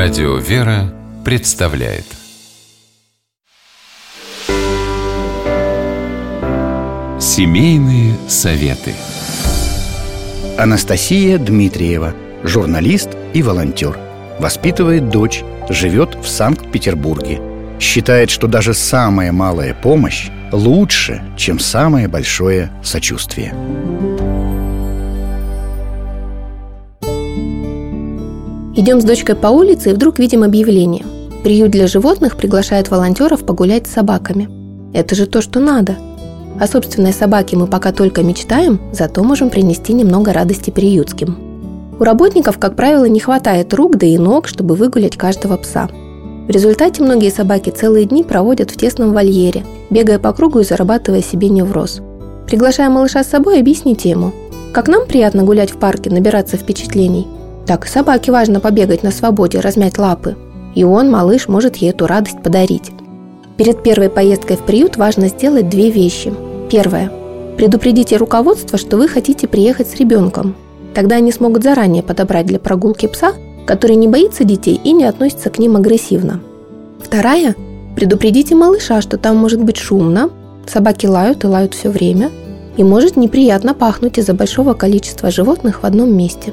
Радио «Вера» представляет. Семейные советы. Анастасия Дмитриева, журналист и волонтер. Воспитывает дочь, живет в Санкт-Петербурге. Считает, что даже самая малая помощь лучше, чем самое большое сочувствие Идем с дочкой по улице и вдруг видим объявление. Приют для животных приглашает волонтеров погулять с собаками. Это же то, что надо. О собственной собаке мы пока только мечтаем, зато можем принести немного радости приютским. У работников, как правило, не хватает рук да и ног, чтобы выгулять каждого пса. В результате многие собаки целые дни проводят в тесном вольере, бегая по кругу и зарабатывая себе невроз. Приглашая малыша с собой, объясните ему, как нам приятно гулять в парке, набираться впечатлений – так собаке важно побегать на свободе, размять лапы. И он, малыш, может ей эту радость подарить. Перед первой поездкой в приют важно сделать две вещи. Первое. Предупредите руководство, что вы хотите приехать с ребенком. Тогда они смогут заранее подобрать для прогулки пса, который не боится детей и не относится к ним агрессивно. Вторая. Предупредите малыша, что там может быть шумно, собаки лают и лают все время, и может неприятно пахнуть из-за большого количества животных в одном месте.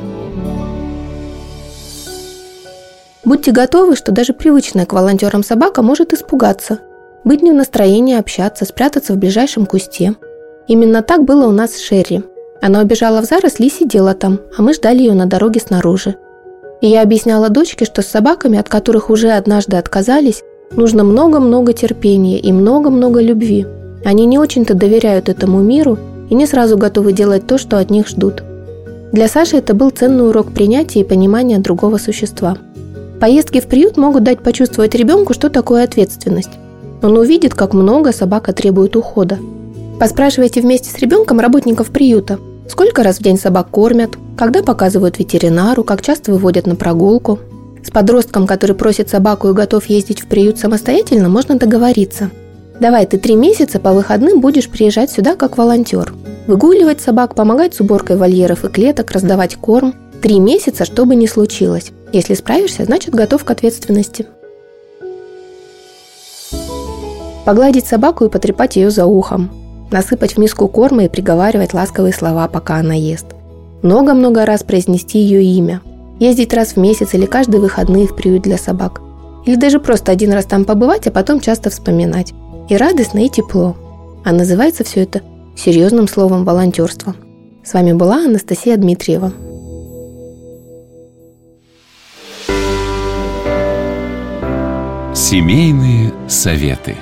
Будьте готовы, что даже привычная к волонтерам собака может испугаться, быть не в настроении общаться, спрятаться в ближайшем кусте. Именно так было у нас с Шерри. Она убежала в заросли и сидела там, а мы ждали ее на дороге снаружи. И я объясняла дочке, что с собаками, от которых уже однажды отказались, нужно много-много терпения и много-много любви. Они не очень-то доверяют этому миру и не сразу готовы делать то, что от них ждут. Для Саши это был ценный урок принятия и понимания другого существа – Поездки в приют могут дать почувствовать ребенку, что такое ответственность. Он увидит, как много собака требует ухода. Поспрашивайте вместе с ребенком работников приюта, сколько раз в день собак кормят, когда показывают ветеринару, как часто выводят на прогулку. С подростком, который просит собаку и готов ездить в приют самостоятельно, можно договориться. Давай ты три месяца по выходным будешь приезжать сюда как волонтер. Выгуливать собак, помогать с уборкой вольеров и клеток, раздавать корм. Три месяца, что бы ни случилось. Если справишься, значит готов к ответственности. Погладить собаку и потрепать ее за ухом. Насыпать в миску корма и приговаривать ласковые слова, пока она ест. Много-много раз произнести ее имя. Ездить раз в месяц или каждые выходные в приют для собак. Или даже просто один раз там побывать, а потом часто вспоминать. И радостно, и тепло. А называется все это серьезным словом волонтерство. С вами была Анастасия Дмитриева. Семейные советы.